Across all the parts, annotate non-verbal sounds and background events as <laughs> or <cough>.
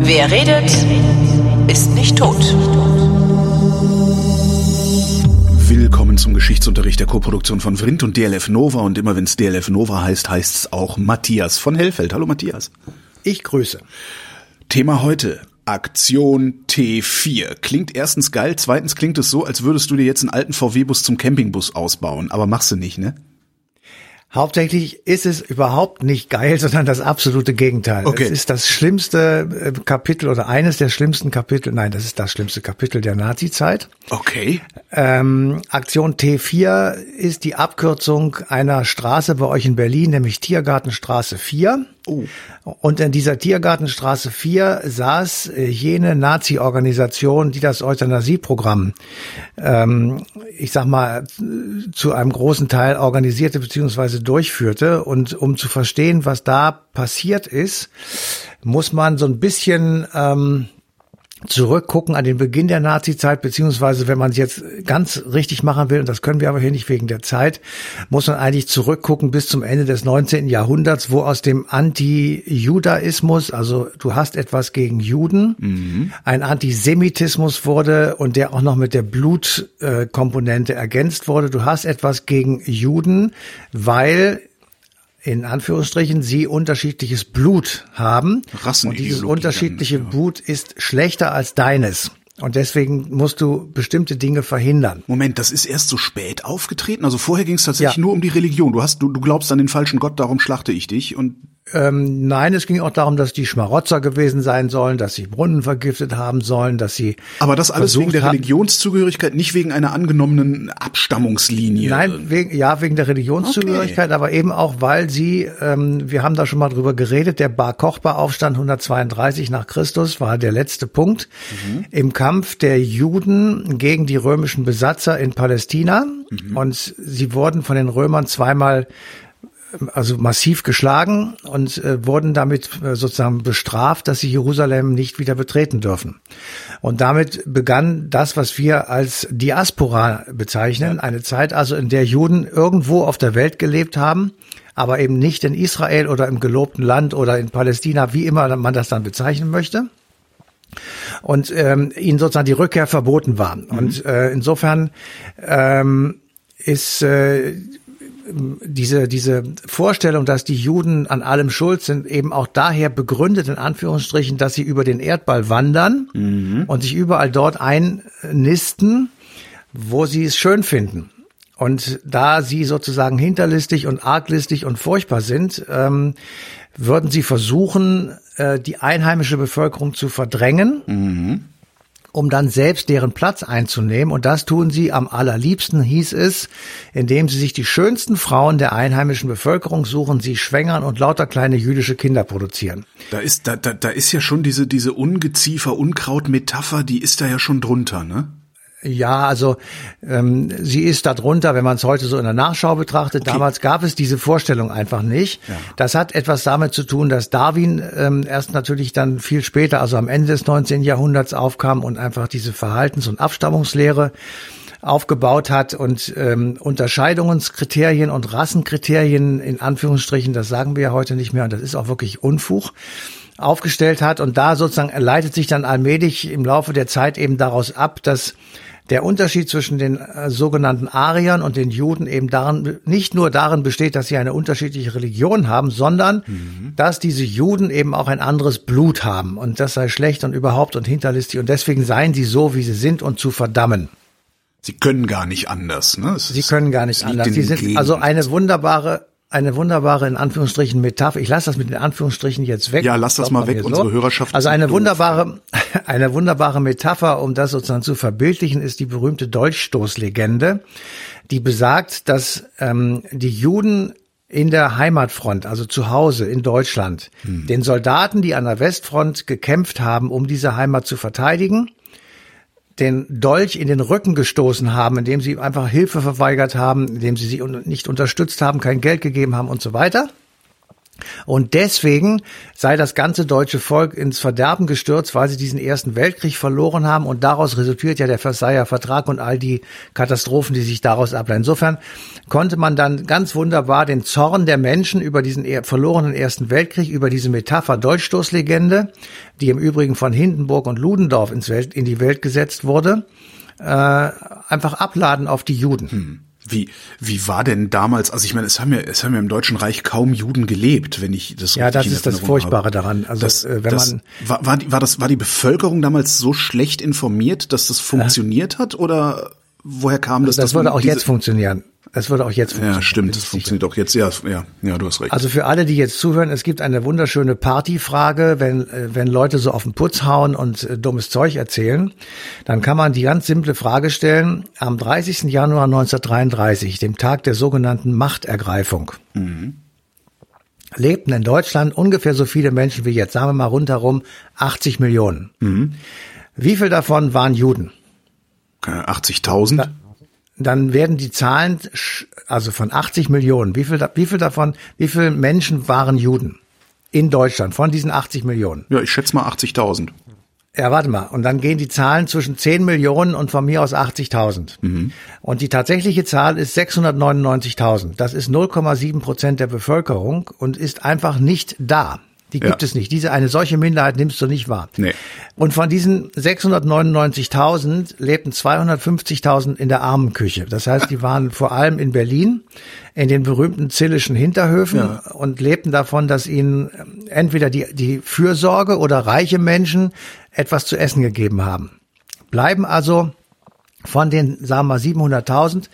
Wer redet, ist nicht tot. Willkommen zum Geschichtsunterricht der Koproduktion von Vrindt und DLF Nova. Und immer wenn es DLF Nova heißt, heißt es auch Matthias von Hellfeld. Hallo Matthias. Ich grüße. Thema heute. Aktion T4. Klingt erstens geil, zweitens klingt es so, als würdest du dir jetzt einen alten VW-Bus zum Campingbus ausbauen. Aber machst du nicht, ne? Hauptsächlich ist es überhaupt nicht geil, sondern das absolute Gegenteil. Okay. Es ist das schlimmste äh, Kapitel oder eines der schlimmsten Kapitel, nein, das ist das schlimmste Kapitel der Nazi-Zeit. Okay. Ähm, Aktion T4 ist die Abkürzung einer Straße bei euch in Berlin, nämlich Tiergartenstraße 4. Oh. Und in dieser Tiergartenstraße 4 saß äh, jene Nazi-Organisation, die das Euthanasieprogramm, ähm, ich sag mal, zu einem großen Teil organisierte bzw. durchführte. Und um zu verstehen, was da passiert ist, muss man so ein bisschen ähm, zurückgucken an den Beginn der Nazi-Zeit, beziehungsweise wenn man es jetzt ganz richtig machen will, und das können wir aber hier nicht wegen der Zeit, muss man eigentlich zurückgucken bis zum Ende des 19. Jahrhunderts, wo aus dem Anti-Judaismus, also du hast etwas gegen Juden, ein Antisemitismus wurde und der auch noch mit der Blutkomponente ergänzt wurde. Du hast etwas gegen Juden, weil in Anführungsstrichen sie unterschiedliches Blut haben. Und dieses unterschiedliche dann, ja. Blut ist schlechter als deines. Und deswegen musst du bestimmte Dinge verhindern. Moment, das ist erst so spät aufgetreten? Also vorher ging es tatsächlich Ja. nur um die Religion. Du hast, du, du glaubst an den falschen Gott, darum schlachte ich dich. Und Ähm, nein, es ging auch darum, dass die Schmarotzer gewesen sein sollen, dass sie Brunnen vergiftet haben sollen, dass sie. aber das alles wegen der Religionszugehörigkeit, nicht wegen einer angenommenen Abstammungslinie. Nein, wegen, ja, wegen der Religionszugehörigkeit, aber eben auch, weil sie, ähm, wir haben da schon mal drüber geredet, der Bar Kochba-Aufstand 132 nach Christus war der letzte Punkt im Kampf der Juden gegen die römischen Besatzer in Palästina. Und sie wurden von den Römern zweimal also massiv geschlagen und äh, wurden damit äh, sozusagen bestraft, dass sie Jerusalem nicht wieder betreten dürfen. Und damit begann das, was wir als Diaspora bezeichnen, eine Zeit also, in der Juden irgendwo auf der Welt gelebt haben, aber eben nicht in Israel oder im gelobten Land oder in Palästina, wie immer man das dann bezeichnen möchte und ähm, ihnen sozusagen die Rückkehr verboten war. Und äh, insofern ähm, ist äh, diese, diese Vorstellung, dass die Juden an allem schuld sind, eben auch daher begründet, in Anführungsstrichen, dass sie über den Erdball wandern und sich überall dort einnisten, wo sie es schön finden. Und da sie sozusagen hinterlistig und arglistig und furchtbar sind, ähm, würden sie versuchen, äh, die einheimische Bevölkerung zu verdrängen um dann selbst deren Platz einzunehmen. Und das tun sie am allerliebsten, hieß es, indem sie sich die schönsten Frauen der einheimischen Bevölkerung suchen, sie schwängern und lauter kleine jüdische Kinder produzieren. Da ist, da, da, da ist ja schon diese, diese Ungeziefer, Unkraut-Metapher, die ist da ja schon drunter, ne? Ja, also ähm, sie ist darunter, wenn man es heute so in der Nachschau betrachtet. Damals gab es diese Vorstellung einfach nicht. Das hat etwas damit zu tun, dass Darwin ähm, erst natürlich dann viel später, also am Ende des 19. Jahrhunderts aufkam und einfach diese Verhaltens- und Abstammungslehre aufgebaut hat und ähm, Unterscheidungskriterien und Rassenkriterien in Anführungsstrichen, das sagen wir ja heute nicht mehr und das ist auch wirklich Unfug aufgestellt hat und da sozusagen leitet sich dann allmählich im Laufe der Zeit eben daraus ab, dass der Unterschied zwischen den äh, sogenannten Ariern und den Juden eben darin, nicht nur darin besteht, dass sie eine unterschiedliche Religion haben, sondern dass diese Juden eben auch ein anderes Blut haben und das sei schlecht und überhaupt und hinterlistig und deswegen seien sie so, wie sie sind und zu verdammen. Sie können gar nicht anders, ne? Es Sie können gar nicht anders. Sie sind also eine wunderbare, eine wunderbare in Anführungsstrichen Metapher. Ich lasse das mit den Anführungsstrichen jetzt weg. Ja, lass das mal weg. Unsere Hörerschaft Also eine wunderbare, <laughs> eine wunderbare Metapher, um das sozusagen zu verbildlichen, ist die berühmte Dolchstoßlegende, die besagt, dass ähm, die Juden in der Heimatfront, also zu Hause in Deutschland, Hm. den Soldaten, die an der Westfront gekämpft haben, um diese Heimat zu verteidigen, den Dolch in den Rücken gestoßen haben, indem sie einfach Hilfe verweigert haben, indem sie sie nicht unterstützt haben, kein Geld gegeben haben und so weiter. Und deswegen sei das ganze deutsche Volk ins Verderben gestürzt, weil sie diesen Ersten Weltkrieg verloren haben. Und daraus resultiert ja der Versailler Vertrag und all die Katastrophen, die sich daraus ableiten. Insofern konnte man dann ganz wunderbar den Zorn der Menschen über diesen verlorenen Ersten Weltkrieg, über diese Metapher Deutschstoßlegende, die im Übrigen von Hindenburg und Ludendorff ins Welt, in die Welt gesetzt wurde, äh, einfach abladen auf die Juden. Hm. Wie, wie war denn damals, also ich meine, es haben ja, es haben ja im Deutschen Reich kaum Juden gelebt, wenn ich das Ja, das ist das Furchtbare habe. daran. Also, das, äh, wenn das, man. War, war, die, war das, war die Bevölkerung damals so schlecht informiert, dass das funktioniert ja. hat oder woher kam das? Das würde auch jetzt funktionieren. Es würde auch jetzt funktionieren. Ja, stimmt, das funktioniert auch jetzt. Ja, ja, ja, du hast recht. Also für alle, die jetzt zuhören, es gibt eine wunderschöne Partyfrage, wenn, äh, wenn Leute so auf den Putz hauen und äh, dummes Zeug erzählen, dann kann man die ganz simple Frage stellen, am 30. Januar 1933, dem Tag der sogenannten Machtergreifung, mhm. lebten in Deutschland ungefähr so viele Menschen wie jetzt, sagen wir mal rundherum 80 Millionen. Mhm. Wie viel davon waren Juden? 80.000? Dann werden die Zahlen, also von 80 Millionen, wie viel, wie viel davon, wie viele Menschen waren Juden in Deutschland von diesen 80 Millionen? Ja, ich schätze mal 80.000. Ja, warte mal. Und dann gehen die Zahlen zwischen 10 Millionen und von mir aus 80.000. Mhm. Und die tatsächliche Zahl ist 699.000. Das ist 0,7 Prozent der Bevölkerung und ist einfach nicht da. Die gibt ja. es nicht. Diese eine solche Minderheit nimmst du nicht wahr. Nee. Und von diesen 699.000 lebten 250.000 in der Armenküche. Das heißt, die waren vor allem in Berlin in den berühmten zillischen Hinterhöfen ja. und lebten davon, dass ihnen entweder die, die Fürsorge oder reiche Menschen etwas zu essen gegeben haben. Bleiben also von den, sagen wir 700.000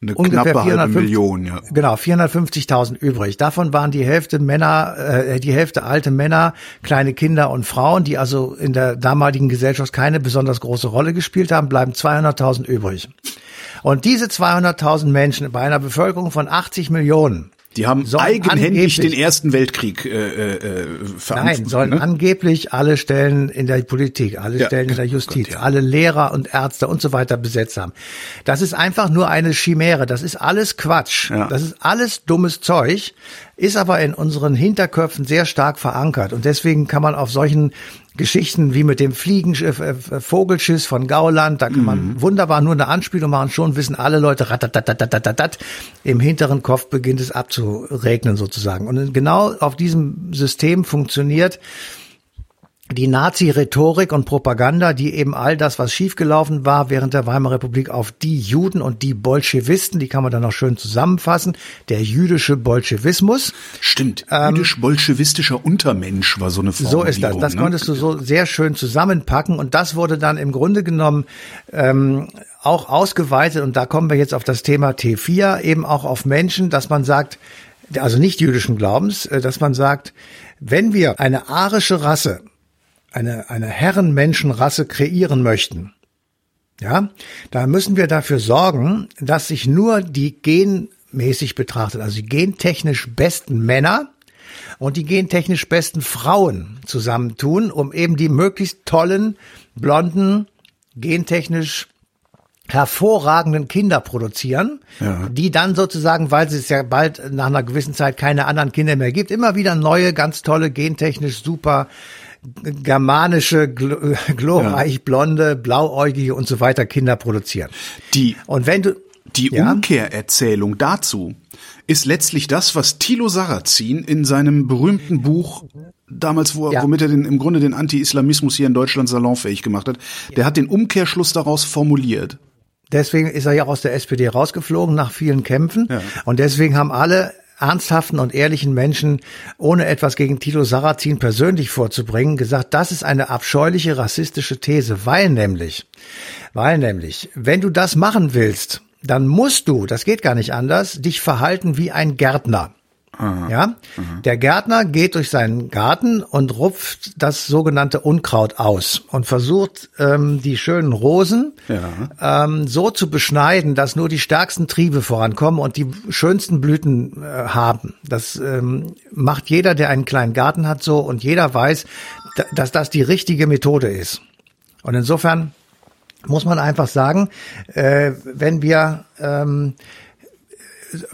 eine ungefähr knappe 450, Million, ja. Genau, 450.000 übrig. Davon waren die Hälfte Männer, äh, die Hälfte alte Männer, kleine Kinder und Frauen, die also in der damaligen Gesellschaft keine besonders große Rolle gespielt haben, bleiben 200.000 übrig. Und diese 200.000 Menschen bei einer Bevölkerung von 80 Millionen die haben eigenhändig den Ersten Weltkrieg äh, äh, verantwortet. Nein, sollen ne? angeblich alle Stellen in der Politik, alle ja, Stellen in der Justiz, Gott, ja. alle Lehrer und Ärzte und so weiter besetzt haben. Das ist einfach nur eine Chimäre. Das ist alles Quatsch. Ja. Das ist alles dummes Zeug, ist aber in unseren Hinterköpfen sehr stark verankert. Und deswegen kann man auf solchen Geschichten wie mit dem Fliegenschiff, äh, äh, Vogelschiss von Gauland, da kann man mhm. wunderbar nur eine Anspielung machen, schon wissen alle Leute, ratatatatatatat, im hinteren Kopf beginnt es abzuregnen sozusagen. Und genau auf diesem System funktioniert die Nazi-Rhetorik und Propaganda, die eben all das, was schiefgelaufen war während der Weimarer Republik, auf die Juden und die Bolschewisten, die kann man dann noch schön zusammenfassen, der jüdische Bolschewismus. Stimmt, ähm, jüdisch-bolschewistischer Untermensch war so eine Formulierung. So ist das, das ne? konntest du so sehr schön zusammenpacken und das wurde dann im Grunde genommen ähm, auch ausgeweitet und da kommen wir jetzt auf das Thema T4, eben auch auf Menschen, dass man sagt, also nicht jüdischen Glaubens, äh, dass man sagt, wenn wir eine arische Rasse eine, eine Herrenmenschenrasse kreieren möchten, ja, da müssen wir dafür sorgen, dass sich nur die genmäßig betrachtet, also die gentechnisch besten Männer und die gentechnisch besten Frauen zusammentun, um eben die möglichst tollen, blonden, gentechnisch hervorragenden Kinder produzieren, ja. die dann sozusagen, weil es ja bald nach einer gewissen Zeit keine anderen Kinder mehr gibt, immer wieder neue, ganz tolle, gentechnisch super germanische, gl glorreich ja. blonde, blauäugige und so weiter Kinder produzieren. Die, und wenn du, die ja? Umkehrerzählung dazu ist letztlich das, was Thilo Sarrazin in seinem berühmten Buch damals, wo, ja. womit er den, im Grunde den Anti-Islamismus hier in Deutschland salonfähig gemacht hat, der hat den Umkehrschluss daraus formuliert. Deswegen ist er ja aus der SPD rausgeflogen nach vielen Kämpfen. Ja. Und deswegen haben alle ernsthaften und ehrlichen Menschen, ohne etwas gegen Tito Sarrazin persönlich vorzubringen, gesagt, das ist eine abscheuliche rassistische These, weil nämlich, weil nämlich, wenn du das machen willst, dann musst du, das geht gar nicht anders, dich verhalten wie ein Gärtner. Aha. Ja, Aha. der Gärtner geht durch seinen Garten und rupft das sogenannte Unkraut aus und versucht ähm, die schönen Rosen ja. ähm, so zu beschneiden, dass nur die stärksten Triebe vorankommen und die schönsten Blüten äh, haben. Das ähm, macht jeder, der einen kleinen Garten hat, so und jeder weiß, dass das die richtige Methode ist. Und insofern muss man einfach sagen, äh, wenn wir ähm,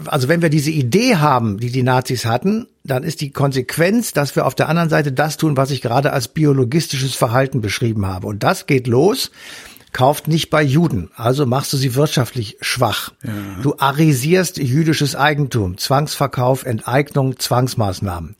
also wenn wir diese Idee haben, die die Nazis hatten, dann ist die Konsequenz, dass wir auf der anderen Seite das tun, was ich gerade als biologistisches Verhalten beschrieben habe. Und das geht los kauft nicht bei Juden, also machst du sie wirtschaftlich schwach. Ja. Du arisierst jüdisches Eigentum, Zwangsverkauf, Enteignung, Zwangsmaßnahmen.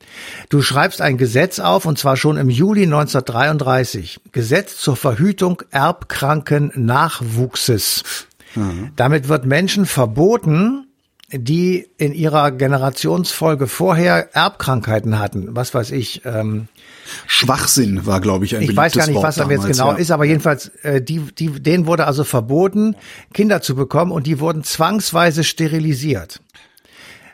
Du schreibst ein Gesetz auf, und zwar schon im Juli 1933. Gesetz zur Verhütung erbkranken Nachwuchses. Mhm. Damit wird Menschen verboten, die in ihrer Generationsfolge vorher Erbkrankheiten hatten. Was weiß ich, ähm, Schwachsinn war, glaube ich, ein Ich weiß gar nicht, was da jetzt genau ja. ist, aber jedenfalls, äh, die, die, denen wurde also verboten, Kinder zu bekommen und die wurden zwangsweise sterilisiert.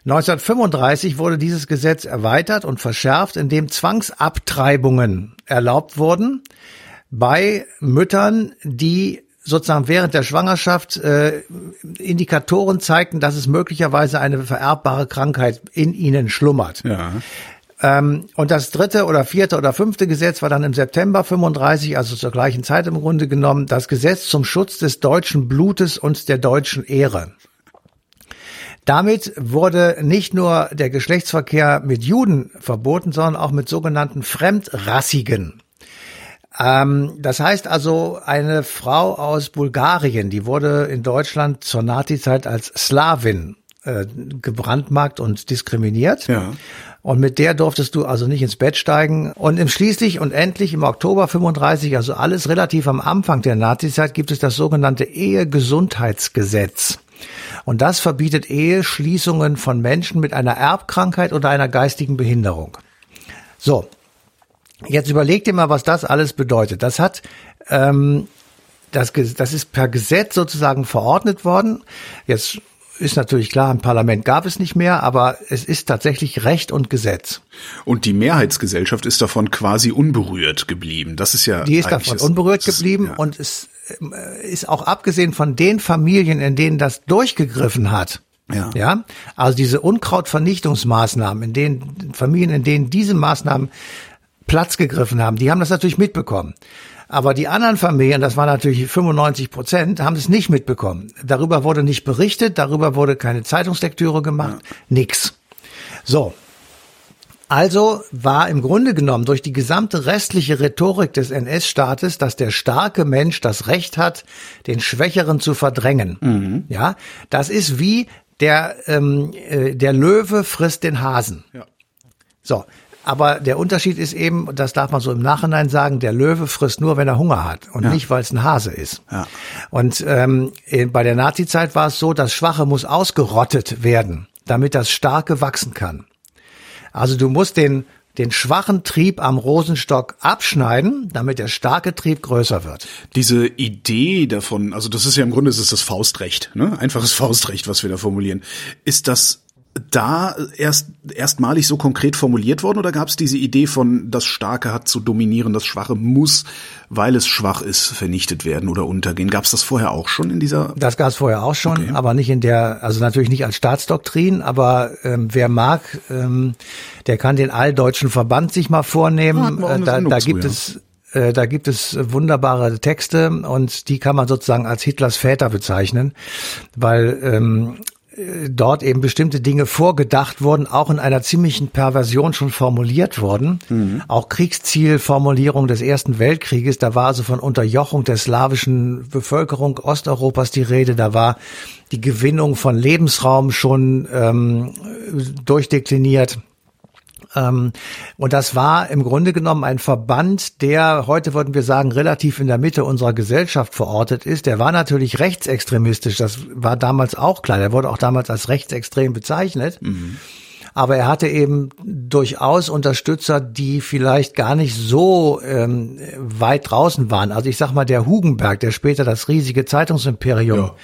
1935 wurde dieses Gesetz erweitert und verschärft, indem Zwangsabtreibungen erlaubt wurden bei Müttern, die sozusagen während der Schwangerschaft äh, Indikatoren zeigten, dass es möglicherweise eine vererbbare Krankheit in ihnen schlummert. Ja. Ähm, und das dritte oder vierte oder fünfte Gesetz war dann im September 35, also zur gleichen Zeit im Grunde genommen, das Gesetz zum Schutz des deutschen Blutes und der deutschen Ehre. Damit wurde nicht nur der Geschlechtsverkehr mit Juden verboten, sondern auch mit sogenannten Fremdrassigen. Ähm, das heißt also, eine Frau aus Bulgarien, die wurde in Deutschland zur Nazizeit als Slawin äh, gebrandmarkt und diskriminiert. Ja. Und mit der durftest du also nicht ins Bett steigen. Und im schließlich und endlich im Oktober 35, also alles relativ am Anfang der Nazizeit, gibt es das sogenannte Ehegesundheitsgesetz. Und das verbietet Eheschließungen von Menschen mit einer Erbkrankheit oder einer geistigen Behinderung. So, jetzt überleg dir mal, was das alles bedeutet. Das hat ähm, das, das ist per Gesetz sozusagen verordnet worden. Jetzt ist natürlich klar, ein Parlament gab es nicht mehr, aber es ist tatsächlich Recht und Gesetz. Und die Mehrheitsgesellschaft ist davon quasi unberührt geblieben. Das ist ja. Die ist davon unberührt geblieben ja. und es äh, ist auch abgesehen von den Familien, in denen das durchgegriffen hat. Ja. ja. Also diese Unkrautvernichtungsmaßnahmen, in denen Familien, in denen diese Maßnahmen Platz gegriffen haben, die haben das natürlich mitbekommen. Aber die anderen Familien, das war natürlich 95 Prozent, haben es nicht mitbekommen. Darüber wurde nicht berichtet, darüber wurde keine Zeitungslektüre gemacht, nix. So. Also war im Grunde genommen durch die gesamte restliche Rhetorik des NS-Staates, dass der starke Mensch das Recht hat, den Schwächeren zu verdrängen. Mhm. Ja, das ist wie der ähm, äh, der Löwe frisst den Hasen. Ja. So, aber der Unterschied ist eben, das darf man so im Nachhinein sagen, der Löwe frisst nur, wenn er Hunger hat und ja. nicht, weil es ein Hase ist. Ja. Und ähm, bei der Nazizeit war es so, das Schwache muss ausgerottet werden, damit das Starke wachsen kann. Also du musst den den schwachen Trieb am Rosenstock abschneiden, damit der starke Trieb größer wird. Diese Idee davon, also das ist ja im Grunde das ist das Faustrecht, ne? Einfaches Faustrecht, was wir da formulieren. Ist das da erst erstmalig so konkret formuliert worden oder gab es diese Idee von das Starke hat zu dominieren, das Schwache muss, weil es schwach ist, vernichtet werden oder untergehen? Gab es das vorher auch schon in dieser? Das gab es vorher auch schon, okay. aber nicht in der, also natürlich nicht als Staatsdoktrin, aber ähm, wer mag, ähm, der kann den alldeutschen Verband sich mal vornehmen. Ah, da, da gibt zu, es äh, da gibt es wunderbare Texte und die kann man sozusagen als Hitlers Väter bezeichnen, weil ähm, dort eben bestimmte Dinge vorgedacht wurden, auch in einer ziemlichen Perversion schon formuliert wurden. Mhm. Auch Kriegszielformulierung des Ersten Weltkrieges, da war also von Unterjochung der slawischen Bevölkerung Osteuropas die Rede, da war die Gewinnung von Lebensraum schon ähm, durchdekliniert. Ähm, und das war im Grunde genommen ein Verband, der heute würden wir sagen relativ in der Mitte unserer Gesellschaft verortet ist. Der war natürlich rechtsextremistisch. Das war damals auch klar. Der wurde auch damals als rechtsextrem bezeichnet. Mhm. Aber er hatte eben durchaus Unterstützer, die vielleicht gar nicht so ähm, weit draußen waren. Also ich sag mal, der Hugenberg, der später das riesige Zeitungsimperium ja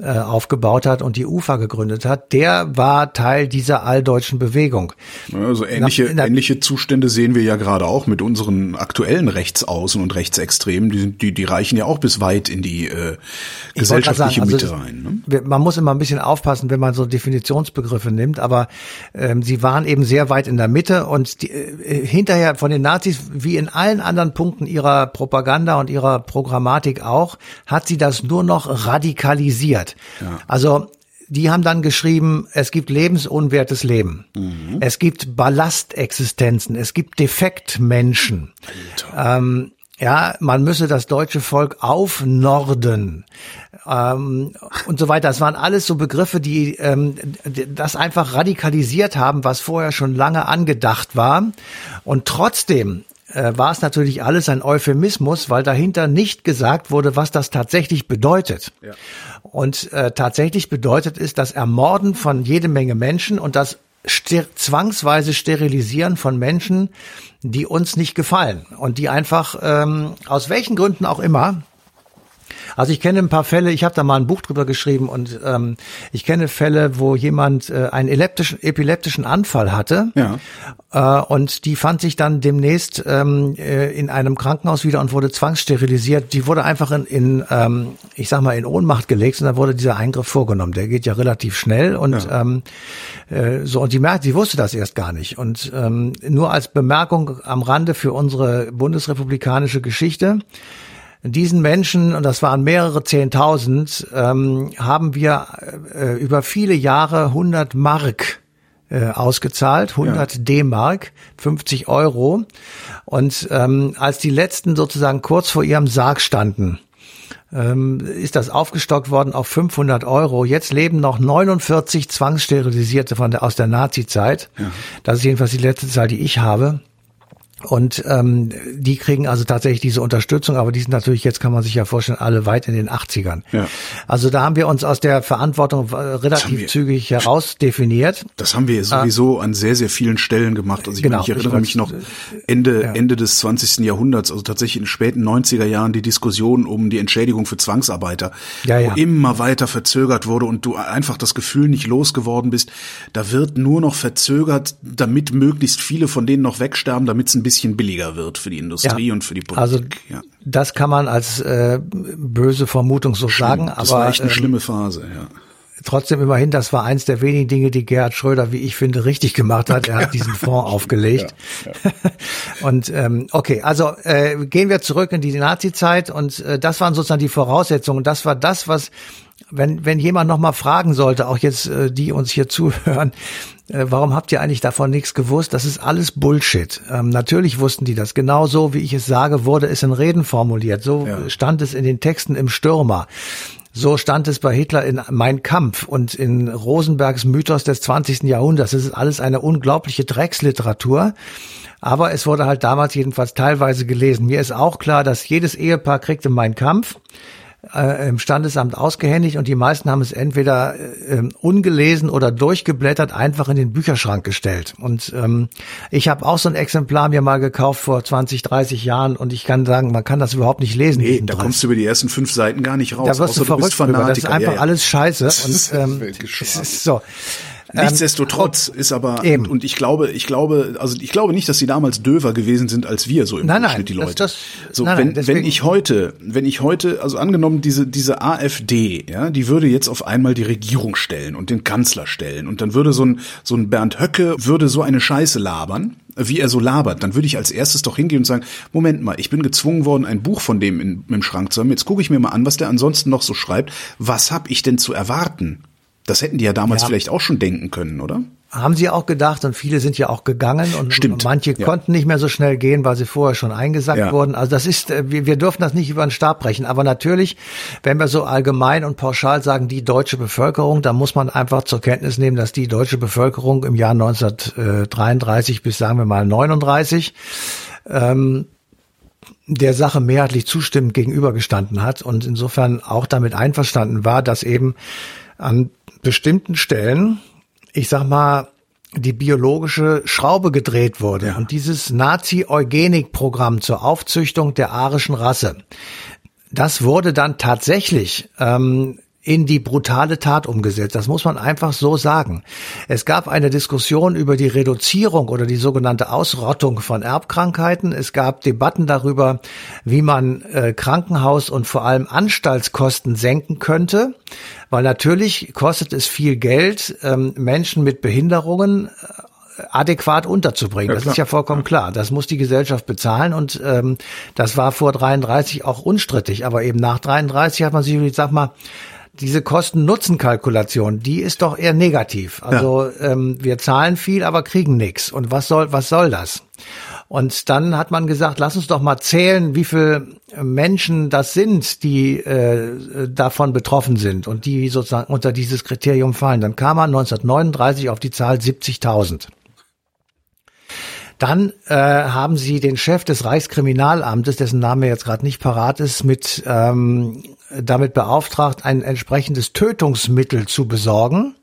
äh, aufgebaut hat und die UFA gegründet hat, der war Teil dieser alldeutschen Bewegung. Also ähnliche, na, ähnliche Zustände sehen wir ja gerade auch mit unseren aktuellen Rechtsaußen und Rechtsextremen. Die, die, die reichen ja auch bis weit in die äh, gesellschaftliche sagen, also Mitte rein. Ne? Man muss immer ein bisschen aufpassen, wenn man so Definitionsbegriffe nimmt, aber ähm, sie waren eben sehr weit in der Mitte und die, äh, hinterher von den Nazis, wie in allen anderen Punkten ihrer Propaganda und ihrer Programmatik auch, hat sie das nur noch radikalisiert. Ja. Also die haben dann geschrieben, es gibt lebensunwertes Leben. Mhm. Es gibt Ballastexistenzen. Es gibt Defektmenschen. Ähm, ja, man müsse das deutsche Volk aufnorden ähm, und so weiter. Das waren alles so Begriffe, die ähm, das einfach radikalisiert haben, was vorher schon lange angedacht war. Und trotzdem äh, war es natürlich alles ein Euphemismus, weil dahinter nicht gesagt wurde, was das tatsächlich bedeutet. Ja. Und äh, tatsächlich bedeutet es das Ermorden von jede Menge Menschen und das ster zwangsweise Sterilisieren von Menschen, die uns nicht gefallen und die einfach ähm, aus welchen Gründen auch immer also ich kenne ein paar Fälle, ich habe da mal ein Buch drüber geschrieben und ähm, ich kenne Fälle, wo jemand äh, einen epileptischen, epileptischen Anfall hatte ja. äh, und die fand sich dann demnächst ähm, äh, in einem Krankenhaus wieder und wurde zwangssterilisiert. Die wurde einfach in, in ähm, ich sag mal, in Ohnmacht gelegt und dann wurde dieser Eingriff vorgenommen. Der geht ja relativ schnell und ja. ähm, äh, so und die merkt, sie wusste das erst gar nicht. Und ähm, nur als Bemerkung am Rande für unsere bundesrepublikanische Geschichte diesen Menschen, und das waren mehrere Zehntausend, ähm, haben wir äh, über viele Jahre 100 Mark äh, ausgezahlt, 100 ja. D-Mark, 50 Euro. Und ähm, als die letzten sozusagen kurz vor ihrem Sarg standen, ähm, ist das aufgestockt worden auf 500 Euro. Jetzt leben noch 49 Zwangssterilisierte von der, aus der Nazi-Zeit. Ja. Das ist jedenfalls die letzte Zahl, die ich habe. Und ähm, die kriegen also tatsächlich diese Unterstützung, aber die sind natürlich, jetzt kann man sich ja vorstellen, alle weit in den 80ern. Ja. Also da haben wir uns aus der Verantwortung äh, relativ wir, zügig herausdefiniert. Das haben wir sowieso äh, an sehr, sehr vielen Stellen gemacht. Also ich, genau, meine, ich erinnere ich mich noch Ende, ja. Ende des 20. Jahrhunderts, also tatsächlich in den späten 90er Jahren, die Diskussion um die Entschädigung für Zwangsarbeiter, ja, ja. wo immer weiter verzögert wurde und du einfach das Gefühl nicht losgeworden bist, da wird nur noch verzögert, damit möglichst viele von denen noch wegsterben, damit es ein bisschen billiger wird für die Industrie ja. und für die Politik. Also ja. das kann man als äh, böse Vermutung so Schlimm. sagen. Das aber, war echt eine ähm, schlimme Phase, ja. Trotzdem immerhin, das war eins der wenigen Dinge, die Gerhard Schröder, wie ich finde, richtig gemacht hat. Er hat diesen Fonds <laughs> aufgelegt. Ja, ja. <laughs> und ähm, okay, also äh, gehen wir zurück in die Nazi-Zeit und äh, das waren sozusagen die Voraussetzungen. Das war das, was wenn, wenn jemand noch mal fragen sollte, auch jetzt äh, die uns hier <laughs> zuhören, äh, warum habt ihr eigentlich davon nichts gewusst? Das ist alles Bullshit. Ähm, natürlich wussten die das. Genauso wie ich es sage, wurde es in Reden formuliert. So ja. stand es in den Texten im Stürmer. So stand es bei Hitler in Mein Kampf und in Rosenbergs Mythos des 20. Jahrhunderts. Es ist alles eine unglaubliche Drecksliteratur. Aber es wurde halt damals jedenfalls teilweise gelesen. Mir ist auch klar, dass jedes Ehepaar kriegte Mein Kampf äh, im Standesamt ausgehändigt und die meisten haben es entweder äh, ungelesen oder durchgeblättert einfach in den Bücherschrank gestellt. Und ähm, ich habe auch so ein Exemplar mir mal gekauft vor 20, 30 Jahren und ich kann sagen, man kann das überhaupt nicht lesen. Nee, da kommst du über die ersten fünf Seiten gar nicht raus. Da wirst du verrückt du Das ist einfach ja, ja. alles scheiße. <laughs> Und, ähm, so. Ähm, Nichtsdestotrotz ähm, ist aber eben. Und, ich glaube, ich glaube, also ich glaube nicht, dass sie damals döver gewesen sind als wir so im nein, Durchschnitt die Leute. Das, das, so, nein, wenn, nein, wenn ich heute, wenn ich heute, also angenommen diese diese AfD, ja, die würde jetzt auf einmal die Regierung stellen und den Kanzler stellen und dann würde so ein so ein Bernd Höcke würde so eine Scheiße labern wie er so labert, dann würde ich als erstes doch hingehen und sagen, Moment mal, ich bin gezwungen worden, ein Buch von dem in, im Schrank zu haben. Jetzt gucke ich mir mal an, was der ansonsten noch so schreibt. Was habe ich denn zu erwarten? Das hätten die ja damals ja. vielleicht auch schon denken können, oder? Haben sie auch gedacht und viele sind ja auch gegangen und Stimmt. manche ja. konnten nicht mehr so schnell gehen, weil sie vorher schon eingesackt ja. wurden. Also das ist, äh, wir, wir dürfen das nicht über den Stab brechen. Aber natürlich, wenn wir so allgemein und pauschal sagen, die deutsche Bevölkerung, dann muss man einfach zur Kenntnis nehmen, dass die deutsche Bevölkerung im Jahr 1933 bis sagen wir mal 39 ähm, der Sache mehrheitlich zustimmend gegenübergestanden hat und insofern auch damit einverstanden war, dass eben an bestimmten Stellen, ich sag mal, die biologische Schraube gedreht wurde. Ja. Und dieses Nazi-Eugenik-Programm zur Aufzüchtung der arischen Rasse, das wurde dann tatsächlich ähm, in die brutale Tat umgesetzt. Das muss man einfach so sagen. Es gab eine Diskussion über die Reduzierung oder die sogenannte Ausrottung von Erbkrankheiten. Es gab Debatten darüber, wie man äh, Krankenhaus und vor allem Anstaltskosten senken könnte, weil natürlich kostet es viel Geld, ähm, Menschen mit Behinderungen äh, adäquat unterzubringen. Ja, das ist ja vollkommen klar. Das muss die Gesellschaft bezahlen und ähm, das war vor 33 auch unstrittig. Aber eben nach 33 hat man sich, ich sag mal, diese Kosten-Nutzen-Kalkulation, die ist doch eher negativ. Also ja. ähm, wir zahlen viel, aber kriegen nichts. Und was soll, was soll das? Und dann hat man gesagt, lass uns doch mal zählen, wie viele Menschen das sind, die äh, davon betroffen sind und die sozusagen unter dieses Kriterium fallen. Dann kam man 1939 auf die Zahl 70.000. Dann äh, haben sie den Chef des Reichskriminalamtes, dessen Name jetzt gerade nicht parat ist, mit ähm, damit beauftragt, ein entsprechendes Tötungsmittel zu besorgen.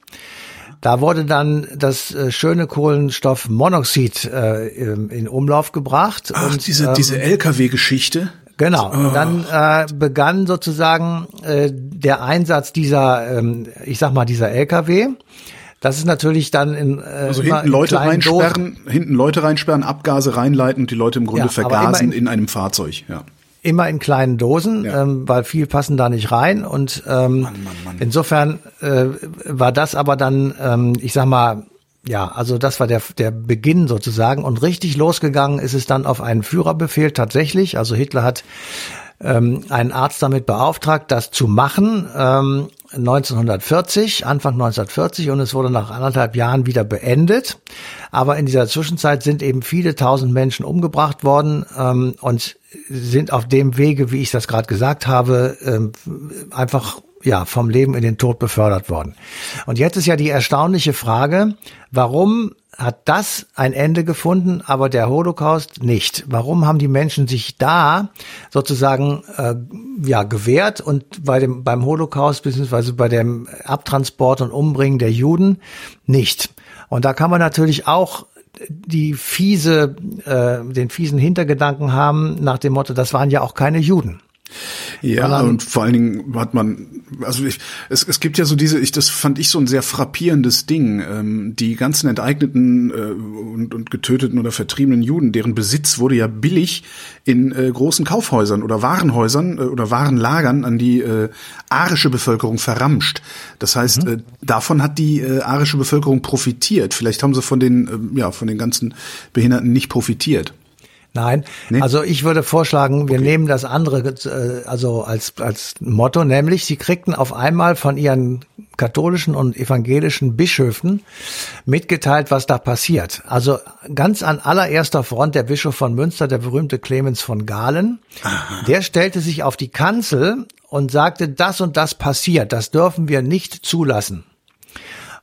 Da wurde dann das äh, schöne Kohlenstoffmonoxid äh, in Umlauf gebracht. Ach, und, diese, ähm, diese LKW-Geschichte? Genau. Oh. Und dann äh, begann sozusagen äh, der Einsatz dieser, ähm, ich sag mal, dieser LKW. Das ist natürlich dann in äh, also hinten Leute reinsperren, Dosen. hinten Leute reinsperren, Abgase reinleiten und die Leute im Grunde ja, vergasen in, in, einem Fahrzeug. Ja. Immer in kleinen Dosen, ja. ähm, weil viel passen da nicht rein und ähm, Mann, Mann, Mann. insofern äh, war das aber dann, ähm, ich sag mal, ja, also das war der, der Beginn sozusagen und richtig losgegangen ist es dann auf einen Führerbefehl tatsächlich. Also Hitler hat ähm, einen Arzt damit beauftragt, das zu machen. Ähm, 1940, Anfang 1940 und es wurde nach anderthalb Jahren wieder beendet. Aber in dieser Zwischenzeit sind eben viele tausend Menschen umgebracht worden ähm, und sind auf dem Wege, wie ich das gerade gesagt habe, ähm, einfach ja vom Leben in den Tod befördert worden. Und jetzt ist ja die erstaunliche Frage, warum hat das ein Ende gefunden, aber der Holocaust nicht. Warum haben die Menschen sich da sozusagen äh, ja gewehrt und bei dem beim Holocaust beziehungsweise bei dem Abtransport und Umbringen der Juden nicht? Und da kann man natürlich auch die fiese, äh, den fiesen Hintergedanken haben nach dem Motto, das waren ja auch keine Juden. Ja, und vor allen Dingen hat man, also ich, es, es gibt ja so diese, ich, das fand ich so ein sehr frappierendes Ding, ähm, die ganzen enteigneten äh, und, und getöteten oder vertriebenen Juden, deren Besitz wurde ja billig in äh, großen Kaufhäusern oder Warenhäusern äh, oder Warenlagern an die äh, arische Bevölkerung verramscht. Das heißt, mhm. äh, davon hat die äh, arische Bevölkerung profitiert. Vielleicht haben sie von den, äh, ja, von den ganzen Behinderten nicht profitiert. Nein, nee? also ich würde vorschlagen, wir okay. nehmen das andere äh, also als als Motto, nämlich sie kriegten auf einmal von ihren katholischen und evangelischen Bischöfen mitgeteilt, was da passiert. Also ganz an allererster Front der Bischof von Münster, der berühmte Clemens von Galen, Aha. der stellte sich auf die Kanzel und sagte, das und das passiert, das dürfen wir nicht zulassen.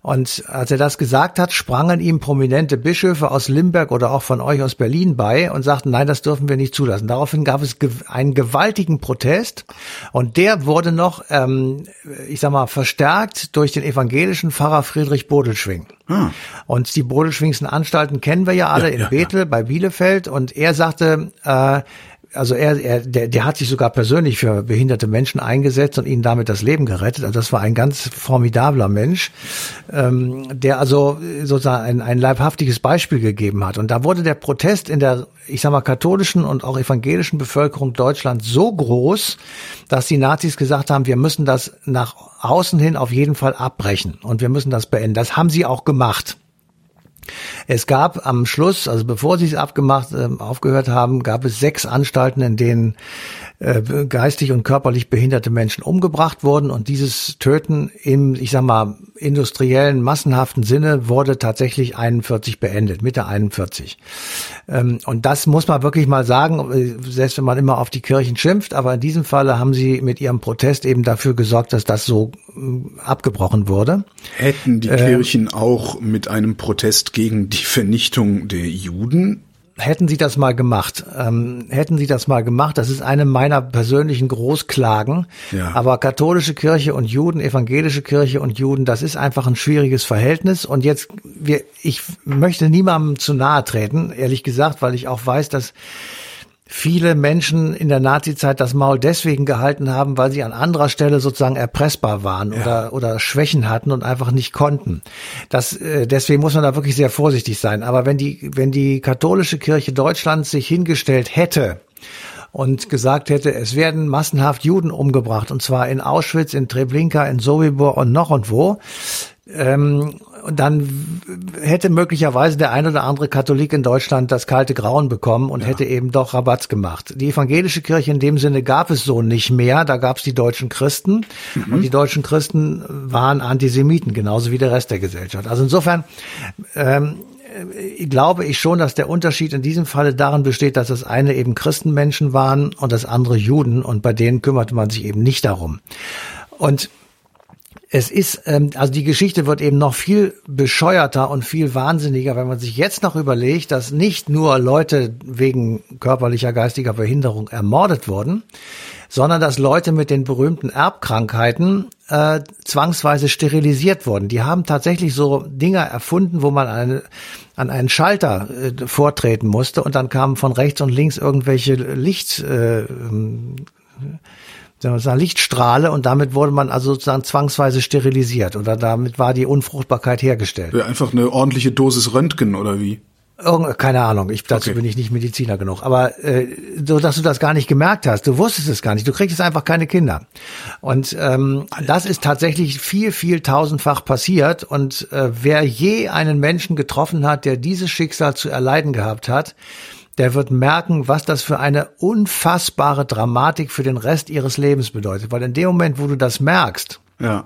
Und als er das gesagt hat, sprangen ihm prominente Bischöfe aus Limberg oder auch von euch aus Berlin bei und sagten, nein, das dürfen wir nicht zulassen. Daraufhin gab es einen gewaltigen Protest und der wurde noch, ähm, ich sag mal, verstärkt durch den evangelischen Pfarrer Friedrich Bodelschwing. Hm. Und die Bodelschwingsen Anstalten kennen wir ja alle ja, in ja, Bethel ja. bei Bielefeld und er sagte, äh, also er, er der, der hat sich sogar persönlich für behinderte Menschen eingesetzt und ihnen damit das Leben gerettet. Also das war ein ganz formidabler Mensch, ähm, der also sozusagen ein, ein leibhaftiges Beispiel gegeben hat. Und da wurde der Protest in der, ich sag mal, katholischen und auch evangelischen Bevölkerung Deutschlands so groß, dass die Nazis gesagt haben, wir müssen das nach außen hin auf jeden Fall abbrechen und wir müssen das beenden. Das haben sie auch gemacht. Es gab am Schluss, also bevor sie es abgemacht, äh, aufgehört haben, gab es sechs Anstalten, in denen äh, geistig und körperlich behinderte Menschen umgebracht wurden und dieses Töten im, ich sag mal, industriellen, massenhaften Sinne wurde tatsächlich 41 beendet, Mitte 41. Ähm, und das muss man wirklich mal sagen, äh, selbst wenn man immer auf die Kirchen schimpft, aber in diesem Falle haben sie mit ihrem Protest eben dafür gesorgt, dass das so äh, abgebrochen wurde. Hätten die Kirchen auch mit einem Protest gegen die Vernichtung der Juden hätten Sie das mal gemacht, ähm, hätten Sie das mal gemacht, das ist eine meiner persönlichen Großklagen. Ja. Aber katholische Kirche und Juden, evangelische Kirche und Juden, das ist einfach ein schwieriges Verhältnis. Und jetzt, wir, ich möchte niemandem zu nahe treten, ehrlich gesagt, weil ich auch weiß, dass viele Menschen in der Nazizeit das Maul deswegen gehalten haben, weil sie an anderer Stelle sozusagen erpressbar waren ja. oder, oder Schwächen hatten und einfach nicht konnten. Das, äh, deswegen muss man da wirklich sehr vorsichtig sein. Aber wenn die, wenn die katholische Kirche Deutschlands sich hingestellt hätte, und gesagt hätte, es werden massenhaft Juden umgebracht, und zwar in Auschwitz, in Treblinka, in Sobibor und noch und wo, ähm, dann hätte möglicherweise der ein oder andere Katholik in Deutschland das kalte Grauen bekommen und ja. hätte eben doch Rabatz gemacht. Die evangelische Kirche in dem Sinne gab es so nicht mehr. Da gab es die deutschen Christen mhm. und die deutschen Christen waren Antisemiten, genauso wie der Rest der Gesellschaft. Also insofern ähm, glaube ich schon, dass der Unterschied in diesem Falle darin besteht, dass das eine eben Christenmenschen waren und das andere Juden und bei denen kümmerte man sich eben nicht darum. Und es ist, ähm, also die Geschichte wird eben noch viel bescheuerter und viel wahnsinniger, wenn man sich jetzt noch überlegt, dass nicht nur Leute wegen körperlicher, geistiger Behinderung ermordet wurden, sondern dass Leute mit den berühmten Erbkrankheiten äh, zwangsweise sterilisiert wurden. Die haben tatsächlich so Dinger erfunden, wo man eine, an einen Schalter äh, vortreten musste und dann kamen von rechts und links irgendwelche Licht äh, sagen, Lichtstrahle und damit wurde man also sozusagen zwangsweise sterilisiert oder damit war die Unfruchtbarkeit hergestellt. Einfach eine ordentliche Dosis Röntgen oder wie? Irgend, keine Ahnung, ich, dazu okay. bin ich nicht Mediziner genug. Aber äh, so, dass du das gar nicht gemerkt hast, du wusstest es gar nicht, du kriegst einfach keine Kinder. Und ähm, das ist tatsächlich viel, viel tausendfach passiert. Und äh, wer je einen Menschen getroffen hat, der dieses Schicksal zu erleiden gehabt hat, der wird merken, was das für eine unfassbare Dramatik für den Rest ihres Lebens bedeutet. Weil in dem Moment, wo du das merkst, ja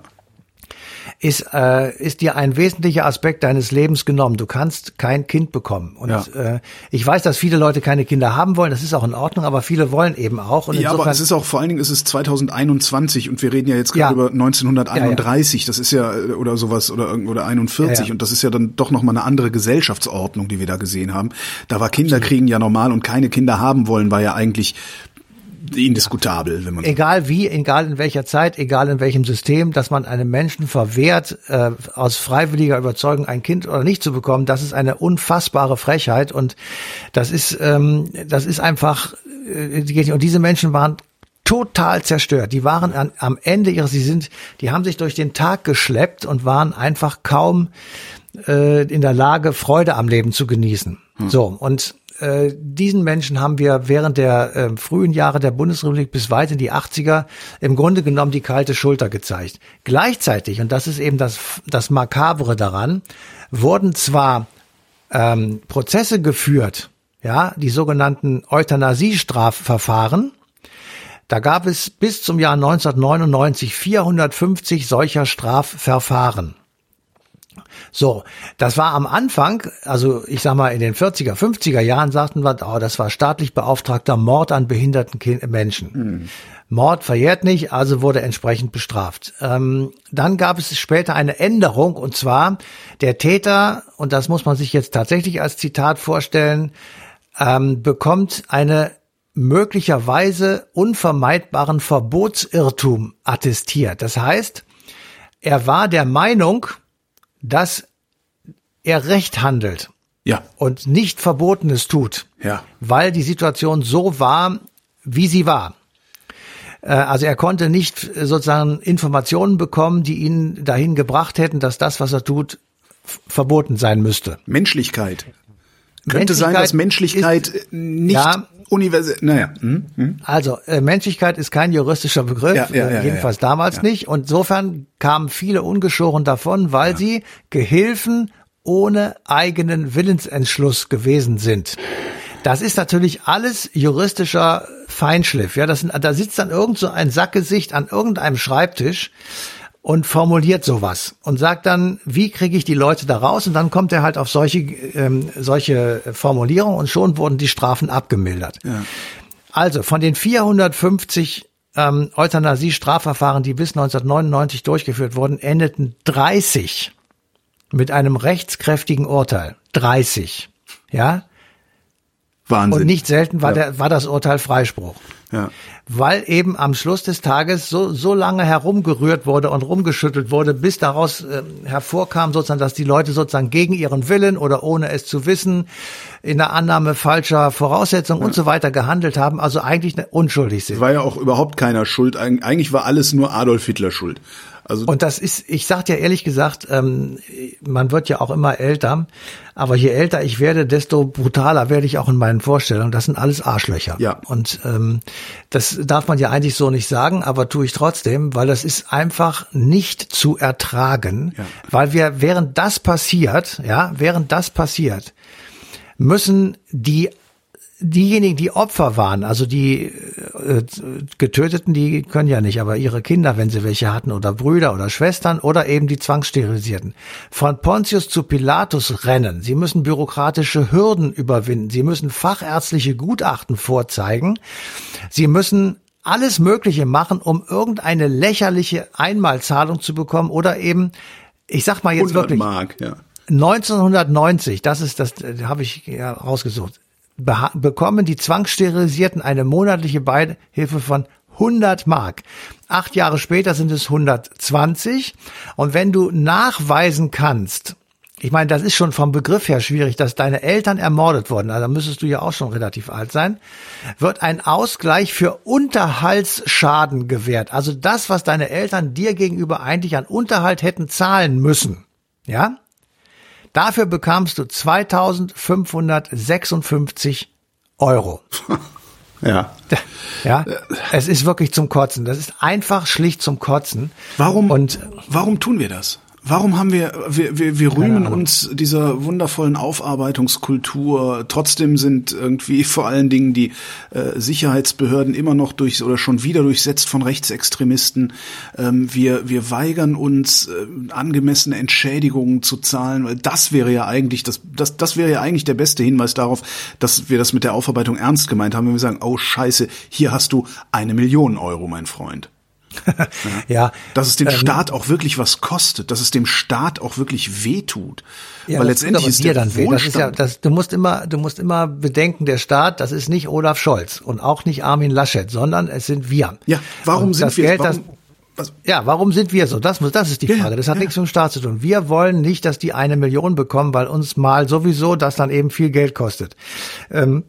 ist, äh, ist dir ein wesentlicher Aspekt deines Lebens genommen. Du kannst kein Kind bekommen. Und ja. äh, ich weiß, dass viele Leute keine Kinder haben wollen. Das ist auch in Ordnung, aber viele wollen eben auch. Und ja, aber es ist auch vor allen Dingen ist es 2021 und wir reden ja jetzt gerade ja. über 1931. Ja, das ist ja äh, oder sowas oder oder 41 und das ist ja dann doch noch mal eine andere Gesellschaftsordnung, die wir da gesehen haben. Da war Kinderkriegen ja normal und keine Kinder haben wollen war ja eigentlich indiskutabel, wenn man egal wie, egal in welcher Zeit, egal in welchem System, dass man einem Menschen verwehrt, äh, aus freiwilliger Überzeugung ein Kind oder nicht zu bekommen, das ist eine unfassbare Frechheit und das ist ähm, das ist einfach äh, und diese Menschen waren total zerstört. Die waren an, am Ende ihres, sie sind, die haben sich durch den Tag geschleppt und waren einfach kaum äh, in der Lage, Freude am Leben zu genießen. Hm. So und äh, diesen Menschen haben wir während der äh, frühen Jahre der Bundesrepublik bis weit in die 80er im Grunde genommen die kalte Schulter gezeigt. Gleichzeitig, und das ist eben das, das Makabere daran, wurden zwar ähm, Prozesse geführt, ja, die sogenannten Euthanasiestrafverfahren, da gab es bis zum Jahr 1999 450 solcher Strafverfahren. So, das war am Anfang, also ich sag mal in den 40er, 50er Jahren sagten wir, oh, das war staatlich beauftragter Mord an behinderten kind Menschen. Mhm. Mord verjährt nicht, also wurde entsprechend bestraft. Ähm, dann gab es später eine Änderung und zwar der Täter, und das muss man sich jetzt tatsächlich als Zitat vorstellen, ähm, bekommt eine möglicherweise unvermeidbaren Verbotsirrtum attestiert. Das heißt, er war der Meinung, dass er recht handelt. Ja. Und nicht Verbotenes tut. Ja. Weil die Situation so war, wie sie war. Äh, also er konnte nicht sozusagen Informationen bekommen, die ihn dahin gebracht hätten, dass das, was er tut, verboten sein müsste. Menschlichkeit. Könnte sein, dass Menschlichkeit ist, nicht ja, universell. Naja. Hm, hm. Also äh, Menschlichkeit ist kein juristischer Begriff, ja, ja, äh, jedenfalls damals nicht. Und insofern kamen viele ungeschoren davon, weil sie Gehilfen ohne eigenen Willensentschluss gewesen sind. Das ist natürlich alles juristischer Feinschliff. Ja, das da sitzt dann irgend so ein Sackgesicht an irgendeinem Schreibtisch und formuliert sowas und sagt dann, wie kriege ich die Leute da raus? Und dann kommt er halt auf solche, ähm, solche Formulierungen und schon wurden die Strafen abgemildert. Ja. Also von den 450 ähm, Euthanasie-Strafverfahren, die bis 1999 durchgeführt wurden, endeten 30 mit einem rechtskräftigen Urteil. 30. Ja? Wahnsinn. Und nicht selten war, ja. der, war das Urteil Freispruch. Ja. Weil eben am Schluss des Tages so, so lange herumgerührt wurde und rumgeschüttelt wurde, bis daraus äh, hervorkam sozusagen, dass die Leute sozusagen gegen ihren Willen oder ohne es zu wissen, in der Annahme falscher Voraussetzungen ja. und so weiter gehandelt haben, also eigentlich unschuldig sind. War ja auch überhaupt keiner schuld. Eigentlich war alles nur Adolf Hitler schuld. Also und das ist, ich sag dir ehrlich gesagt, ähm, man wird ja auch immer älter, aber je älter ich werde, desto brutaler werde ich auch in meinen Vorstellungen. Das sind alles Arschlöcher. Ja. Und ähm, das darf man ja eigentlich so nicht sagen, aber tue ich trotzdem, weil das ist einfach nicht zu ertragen, ja. weil wir während das passiert, ja, während das passiert, müssen die diejenigen, die Opfer waren, also die äh, Getöteten, die können ja nicht, aber ihre Kinder, wenn sie welche hatten, oder Brüder oder Schwestern oder eben die Zwangssterilisierten, von Pontius zu Pilatus rennen. Sie müssen bürokratische Hürden überwinden. Sie müssen fachärztliche Gutachten vorzeigen. Sie müssen alles Mögliche machen, um irgendeine lächerliche Einmalzahlung zu bekommen oder eben, ich sag mal jetzt wirklich, Mark, ja. 1990, das ist das, habe ich ja rausgesucht bekommen die Zwangssterilisierten eine monatliche Beihilfe von 100 Mark. Acht Jahre später sind es 120. Und wenn du nachweisen kannst, ich meine, das ist schon vom Begriff her schwierig, dass deine Eltern ermordet wurden, also müsstest du ja auch schon relativ alt sein, wird ein Ausgleich für Unterhaltsschaden gewährt. Also das, was deine Eltern dir gegenüber eigentlich an Unterhalt hätten zahlen müssen. Ja? Dafür bekamst du 2556 Euro. <laughs> Ja. Ja, es ist wirklich zum Kotzen. Das ist einfach schlicht zum Kotzen. Warum, Und, warum tun wir das? Warum haben wir, wir, wir, wir rühmen uns dieser wundervollen Aufarbeitungskultur. Trotzdem sind irgendwie vor allen Dingen die äh, Sicherheitsbehörden immer noch durch oder schon wieder durchsetzt von Rechtsextremisten. Ähm, wir, wir weigern uns, äh, angemessene Entschädigungen zu zahlen, weil das wäre ja eigentlich, das, das, das wäre ja eigentlich der beste Hinweis darauf, dass wir das mit der Aufarbeitung ernst gemeint haben, wenn wir sagen, oh Scheiße, hier hast du eine Million Euro, mein Freund. Ja. Dass es dem ähm, Staat auch wirklich was kostet, dass es dem Staat auch wirklich wehtut. Ja, Weil letztendlich ist der dann weh. Das ist ja, das, du musst immer, du musst immer bedenken, der Staat, das ist nicht Olaf Scholz und auch nicht Armin Laschet, sondern es sind wir. Ja, warum und sind das wir, Geld, warum, das, ja, warum sind wir so? Das muss, das ist die Frage. Das hat ja. nichts mit dem Staat zu tun. Wir wollen nicht, dass die eine Million bekommen, weil uns mal sowieso das dann eben viel Geld kostet. Ähm,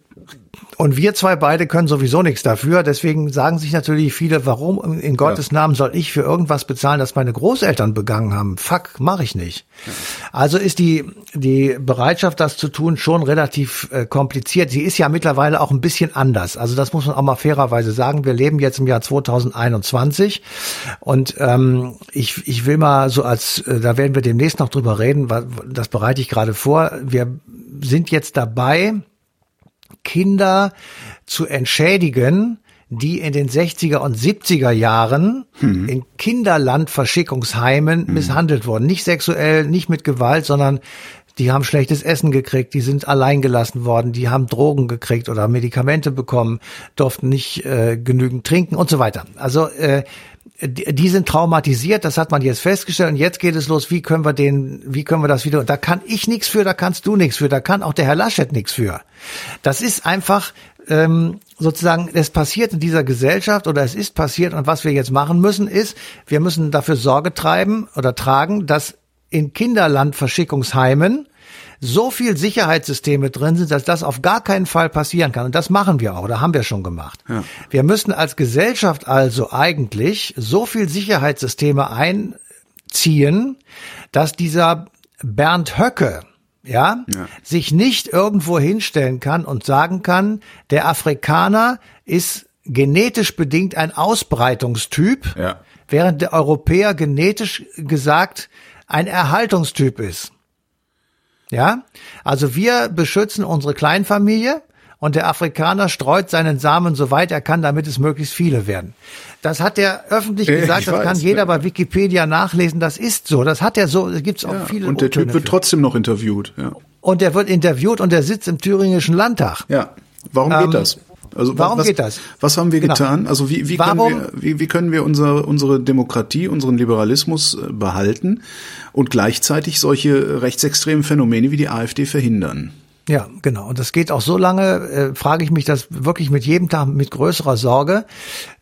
und wir zwei beide können sowieso nichts dafür. Deswegen sagen sich natürlich viele, warum in Gottes ja. Namen soll ich für irgendwas bezahlen, das meine Großeltern begangen haben? Fuck, mache ich nicht. Ja. Also ist die, die Bereitschaft, das zu tun, schon relativ äh, kompliziert. Sie ist ja mittlerweile auch ein bisschen anders. Also das muss man auch mal fairerweise sagen. Wir leben jetzt im Jahr 2021 und ähm, ich, ich will mal so als, äh, da werden wir demnächst noch drüber reden, das bereite ich gerade vor. Wir sind jetzt dabei, Kinder zu entschädigen, die in den 60er und 70er Jahren hm. in Kinderlandverschickungsheimen hm. misshandelt wurden. Nicht sexuell, nicht mit Gewalt, sondern die haben schlechtes Essen gekriegt, die sind allein gelassen worden, die haben Drogen gekriegt oder Medikamente bekommen, durften nicht äh, genügend trinken und so weiter. Also äh, die sind traumatisiert, das hat man jetzt festgestellt und jetzt geht es los, wie können wir den, wie können wir das wieder, da kann ich nichts für, da kannst du nichts für, da kann auch der Herr Laschet nichts für. Das ist einfach ähm, sozusagen, es passiert in dieser Gesellschaft oder es ist passiert und was wir jetzt machen müssen ist, wir müssen dafür Sorge treiben oder tragen, dass in Kinderlandverschickungsheimen so viel Sicherheitssysteme drin sind, dass das auf gar keinen Fall passieren kann. Und das machen wir auch, oder haben wir schon gemacht. Ja. Wir müssen als Gesellschaft also eigentlich so viel Sicherheitssysteme einziehen, dass dieser Bernd Höcke, ja, ja, sich nicht irgendwo hinstellen kann und sagen kann, der Afrikaner ist genetisch bedingt ein Ausbreitungstyp, ja. während der Europäer genetisch gesagt ein Erhaltungstyp ist. Ja, also wir beschützen unsere Kleinfamilie und der Afrikaner streut seinen Samen so weit er kann, damit es möglichst viele werden. Das hat er öffentlich äh, gesagt, ich das weiß, kann jeder ja. bei Wikipedia nachlesen, das ist so, das hat er so, es gibt auch ja, viele. Und der Typ wird für. trotzdem noch interviewt, ja. Und der wird interviewt und der sitzt im thüringischen Landtag. Ja, warum ähm, geht das? Also Warum was, geht das? Was haben wir genau. getan? Also wie, wie, können wir, wie, wie können wir unsere, unsere Demokratie, unseren Liberalismus äh, behalten und gleichzeitig solche rechtsextremen Phänomene wie die AfD verhindern? Ja, genau. Und das geht auch so lange, äh, frage ich mich das wirklich mit jedem Tag mit größerer Sorge.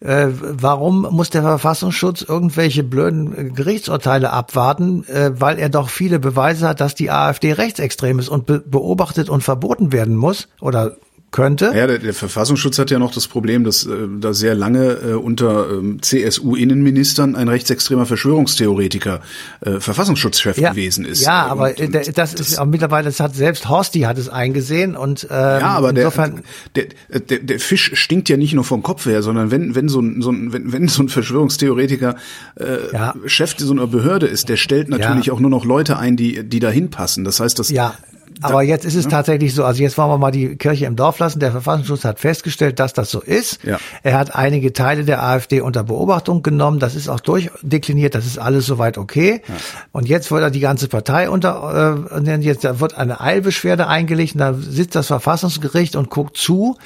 Äh, warum muss der Verfassungsschutz irgendwelche blöden äh, Gerichtsurteile abwarten, äh, weil er doch viele Beweise hat, dass die AfD rechtsextrem ist und be beobachtet und verboten werden muss oder könnte. Ja, der, der Verfassungsschutz hat ja noch das Problem, dass äh, da sehr lange äh, unter ähm, CSU-Innenministern ein rechtsextremer Verschwörungstheoretiker äh, Verfassungsschutzchef ja, gewesen ist. Ja, äh, aber und, das, das ist auch mittlerweile, das hat selbst Horsti hat es eingesehen und ähm, ja, aber insofern der, der, der, der Fisch stinkt ja nicht nur vom Kopf her, sondern wenn wenn so ein, so ein wenn, wenn so ein Verschwörungstheoretiker äh, ja. Chef so einer Behörde ist, der stellt natürlich ja. auch nur noch Leute ein, die die dahin passen. Das heißt, dass ja. Aber jetzt ist es ja. tatsächlich so, also jetzt wollen wir mal die Kirche im Dorf lassen. Der Verfassungsschutz hat festgestellt, dass das so ist. Ja. Er hat einige Teile der AfD unter Beobachtung genommen. Das ist auch durchdekliniert. Das ist alles soweit okay. Ja. Und jetzt wird er die ganze Partei unter, äh, jetzt da wird eine Eilbeschwerde eingelegt und da sitzt das Verfassungsgericht und guckt zu,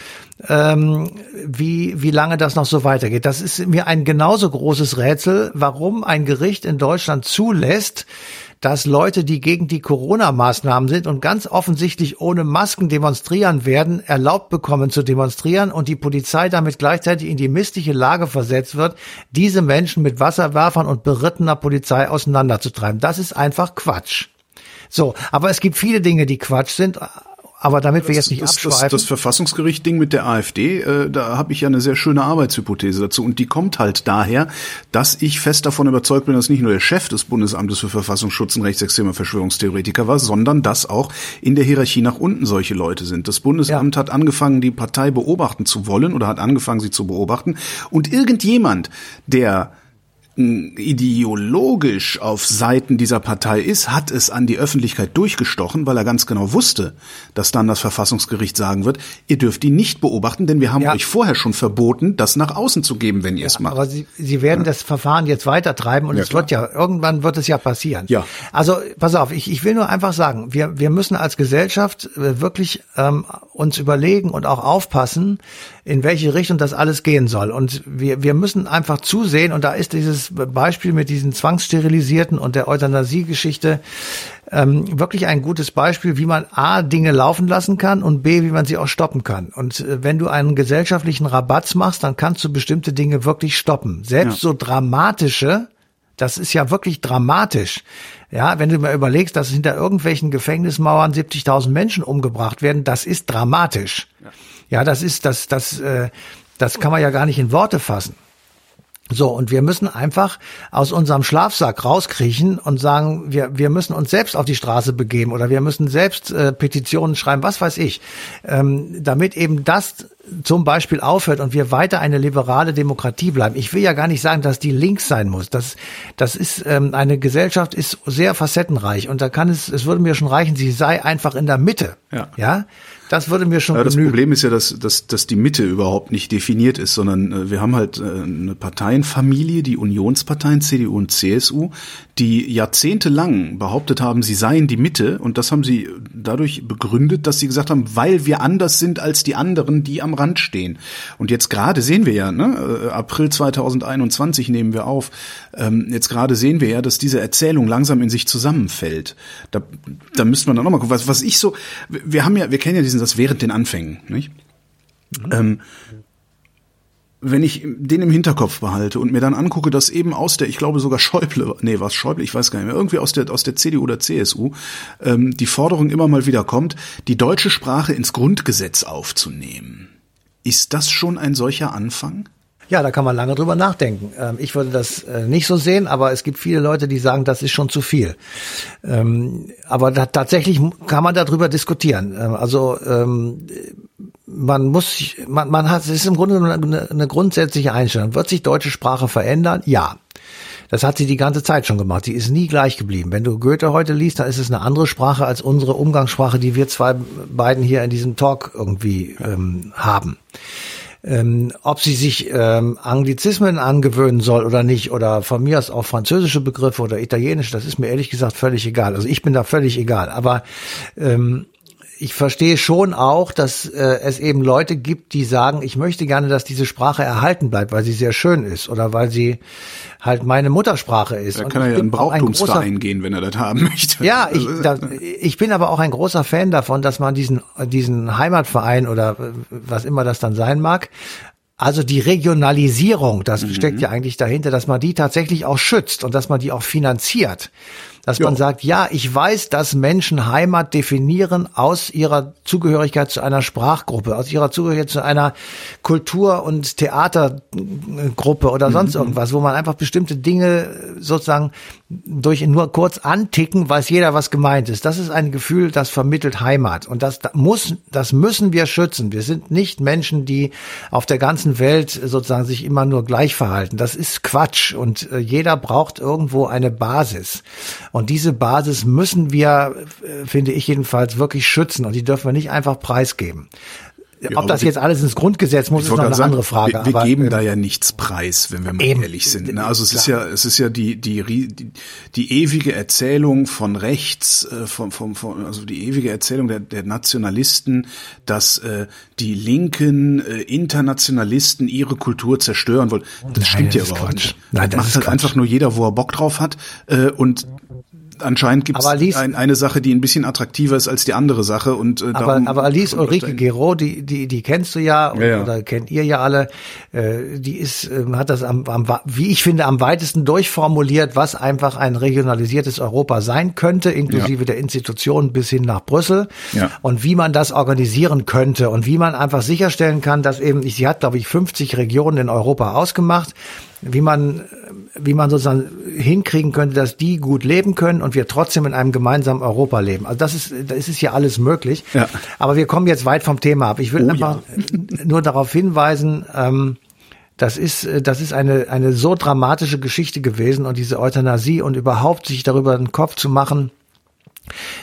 ähm, wie, wie lange das noch so weitergeht. Das ist mir ein genauso großes Rätsel, warum ein Gericht in Deutschland zulässt, dass Leute, die gegen die Corona-Maßnahmen sind und ganz offensichtlich ohne Masken demonstrieren werden, erlaubt bekommen zu demonstrieren und die Polizei damit gleichzeitig in die missliche Lage versetzt wird, diese Menschen mit Wasserwerfern und berittener Polizei auseinanderzutreiben. Das ist einfach Quatsch. So, aber es gibt viele Dinge, die Quatsch sind. Aber damit wir jetzt nicht das, abschweifen. Das, das Verfassungsgericht-Ding mit der AfD, äh, da habe ich ja eine sehr schöne Arbeitshypothese dazu. Und die kommt halt daher, dass ich fest davon überzeugt bin, dass nicht nur der Chef des Bundesamtes für Verfassungsschutz ein rechtsextremer Verschwörungstheoretiker war, sondern dass auch in der Hierarchie nach unten solche Leute sind. Das Bundesamt ja. hat angefangen, die Partei beobachten zu wollen oder hat angefangen, sie zu beobachten. Und irgendjemand, der ideologisch auf Seiten dieser Partei ist, hat es an die Öffentlichkeit durchgestochen, weil er ganz genau wusste, dass dann das Verfassungsgericht sagen wird, ihr dürft ihn nicht beobachten, denn wir haben ja. euch vorher schon verboten, das nach außen zu geben, wenn ihr es macht. Aber Sie, Sie werden ja. das Verfahren jetzt weitertreiben und es wird ja, irgendwann wird es ja passieren. Ja. Also, pass auf, ich, ich will nur einfach sagen, wir, wir müssen als Gesellschaft äh, wirklich ähm, uns überlegen und auch aufpassen, in welche Richtung das alles gehen soll. Und wir, wir müssen einfach zusehen, und da ist dieses Beispiel mit diesen Zwangssterilisierten und der Euthanasie-Geschichte ähm, wirklich ein gutes Beispiel, wie man A, Dinge laufen lassen kann und B, wie man sie auch stoppen kann. Und äh, wenn du einen gesellschaftlichen Rabatz machst, dann kannst du bestimmte Dinge wirklich stoppen. Selbst ja. so dramatische, das ist ja wirklich dramatisch. Ja, wenn du mal überlegst, dass hinter irgendwelchen Gefängnismauern 70.000 Menschen umgebracht werden, das ist dramatisch. Ja. Ja, das ist, das, das, äh, das kann man ja gar nicht in Worte fassen. So, und wir müssen einfach aus unserem Schlafsack rauskriechen und sagen, wir, wir müssen uns selbst auf die Straße begeben oder wir müssen selbst äh, Petitionen schreiben, was weiß ich, ähm, damit eben das zum Beispiel aufhört und wir weiter eine liberale Demokratie bleiben. Ich will ja gar nicht sagen, dass die links sein muss. Das, das ist ähm, eine Gesellschaft ist sehr facettenreich und da kann es, es würde mir schon reichen, sie sei einfach in der Mitte. Ja. ja? Das würde mir schon ja, Das genügen. Problem ist ja, dass, dass, dass die Mitte überhaupt nicht definiert ist, sondern äh, wir haben halt äh, eine Parteienfamilie, die Unionsparteien CDU und CSU, die jahrzehntelang behauptet haben, sie seien die Mitte und das haben sie dadurch begründet, dass sie gesagt haben, weil wir anders sind als die anderen, die am Rand stehen. Und jetzt gerade sehen wir ja, ne, äh, April 2021 nehmen wir auf, ähm, jetzt gerade sehen wir ja, dass diese Erzählung langsam in sich zusammenfällt. Da, da müsste man dann nochmal gucken. Was, was ich so, wir haben ja, wir kennen ja diesen das während den Anfängen, nicht? Mhm. Ähm, wenn ich den im Hinterkopf behalte und mir dann angucke, dass eben aus der, ich glaube sogar Schäuble, nee, was Schäuble, ich weiß gar nicht mehr, irgendwie aus der aus der CDU oder CSU ähm, die Forderung immer mal wieder kommt, die deutsche Sprache ins Grundgesetz aufzunehmen. Ist das schon ein solcher Anfang? Ja, da kann man lange drüber nachdenken. Ähm, ich würde das äh, nicht so sehen, aber es gibt viele Leute, die sagen, das ist schon zu viel. Ähm, aber da, tatsächlich kann man darüber diskutieren. Ähm, also man muss, man, man hat, es ist im Grunde eine, eine grundsätzliche Einstellung. Wird sich deutsche Sprache verändern? Ja. Das hat sie die ganze Zeit schon gemacht. Die ist nie gleich geblieben. Wenn du Goethe heute liest, dann ist es eine andere Sprache als unsere Umgangssprache, die wir zwei beiden hier in diesem Talk irgendwie ähm, haben. Ähm, ob sie sich ähm, Anglizismen angewöhnen soll oder nicht, oder von mir aus auch französische Begriffe oder italienische, das ist mir ehrlich gesagt völlig egal. Also ich bin da völlig egal. Aber ähm, ich verstehe schon auch, dass äh, es eben Leute gibt, die sagen, ich möchte gerne, dass diese Sprache erhalten bleibt, weil sie sehr schön ist oder weil sie halt meine Muttersprache ist. Da kann er ja in Brauchtumsverein gehen, wenn er das haben möchte. Ja, ich, da, ich bin aber auch ein großer Fan davon, dass man diesen, diesen Heimatverein oder was immer das dann sein mag, also die Regionalisierung, das mhm. steckt ja eigentlich dahinter, dass man die tatsächlich auch schützt und dass man die auch finanziert. Dass jo. man sagt, ja, ich weiß, dass Menschen Heimat definieren aus ihrer Zugehörigkeit zu einer Sprachgruppe, aus ihrer Zugehörigkeit zu einer Kultur- und Theatergruppe oder sonst mhm. irgendwas, wo man einfach bestimmte Dinge sozusagen durch nur kurz anticken, weiß jeder, was gemeint ist. Das ist ein Gefühl, das vermittelt Heimat. Und das muss, das müssen wir schützen. Wir sind nicht Menschen, die auf der ganzen Welt sozusagen sich immer nur gleich verhalten. Das ist Quatsch. Und äh, jeder braucht irgendwo eine Basis. Und diese Basis müssen wir, äh, finde ich jedenfalls, wirklich schützen. Und die dürfen wir nicht einfach preisgeben. Ja, Ob das jetzt alles ins Grundgesetz muss, ist noch eine sagen, andere Frage. Wir, wir aber, geben ähm, da ja nichts preis, wenn wir mal eben, ehrlich sind. Ne? Also es klar. ist ja, es ist ja die, die, die, die ewige Erzählung von rechts, äh, von, von, von, also die ewige Erzählung der, der Nationalisten, dass äh, die linken äh, Internationalisten ihre Kultur zerstören wollen. Das Nein, stimmt das ja überhaupt nicht. Nein, das, das macht halt Quatsch. einfach nur jeder, wo er Bock drauf hat. Äh, und anscheinend gibt es ein, eine Sache, die ein bisschen attraktiver ist als die andere Sache. Und, äh, aber, aber Alice Ulrike Gero, die, die, die kennst du ja, ja, ja. oder kennt ihr ja alle, äh, die ist, äh, hat das am, am, wie ich finde, am weitesten durchformuliert, was einfach ein regionalisiertes Europa sein könnte, inklusive ja. der Institutionen bis hin nach Brüssel. Und wie man das organisieren könnte und wie man einfach sicherstellen kann, dass eben, sie hat, glaube ich, 50 Regionen in Europa ausgemacht wie man, wie man sozusagen hinkriegen könnte, dass die gut leben können und wir trotzdem in einem gemeinsamen Europa leben. Also das ist, da ist ja alles möglich. Ja. Aber wir kommen jetzt weit vom Thema ab. Ich will oh, einfach ja. nur darauf hinweisen, ähm, das ist, das ist eine, eine so dramatische Geschichte gewesen und diese Euthanasie und überhaupt sich darüber den Kopf zu machen,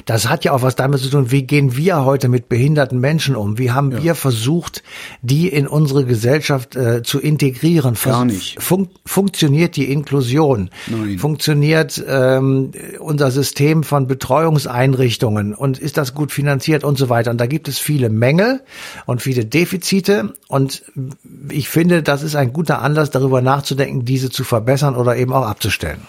das hat ja auch was damit zu tun, wie gehen wir heute mit behinderten Menschen um? Wie haben ja. wir versucht, die in unsere Gesellschaft äh, zu integrieren? Gar nicht. Fun funktioniert die Inklusion? Nein. Funktioniert ähm, unser System von Betreuungseinrichtungen? Und ist das gut finanziert und so weiter? Und da gibt es viele Mängel und viele Defizite. Und ich finde, das ist ein guter Anlass, darüber nachzudenken, diese zu verbessern oder eben auch abzustellen.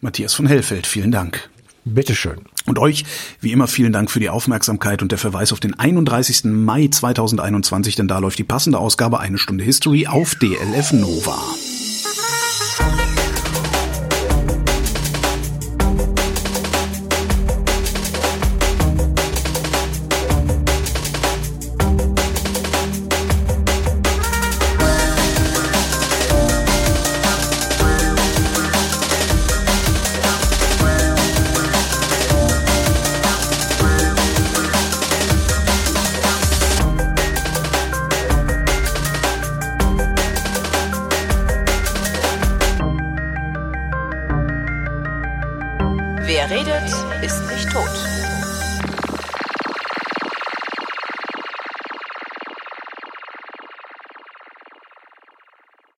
Matthias von Hellfeld, vielen Dank. Bitteschön. Und euch, wie immer, vielen Dank für die Aufmerksamkeit und der Verweis auf den 31. Mai 2021, denn da läuft die passende Ausgabe Eine Stunde History auf DLF Nova.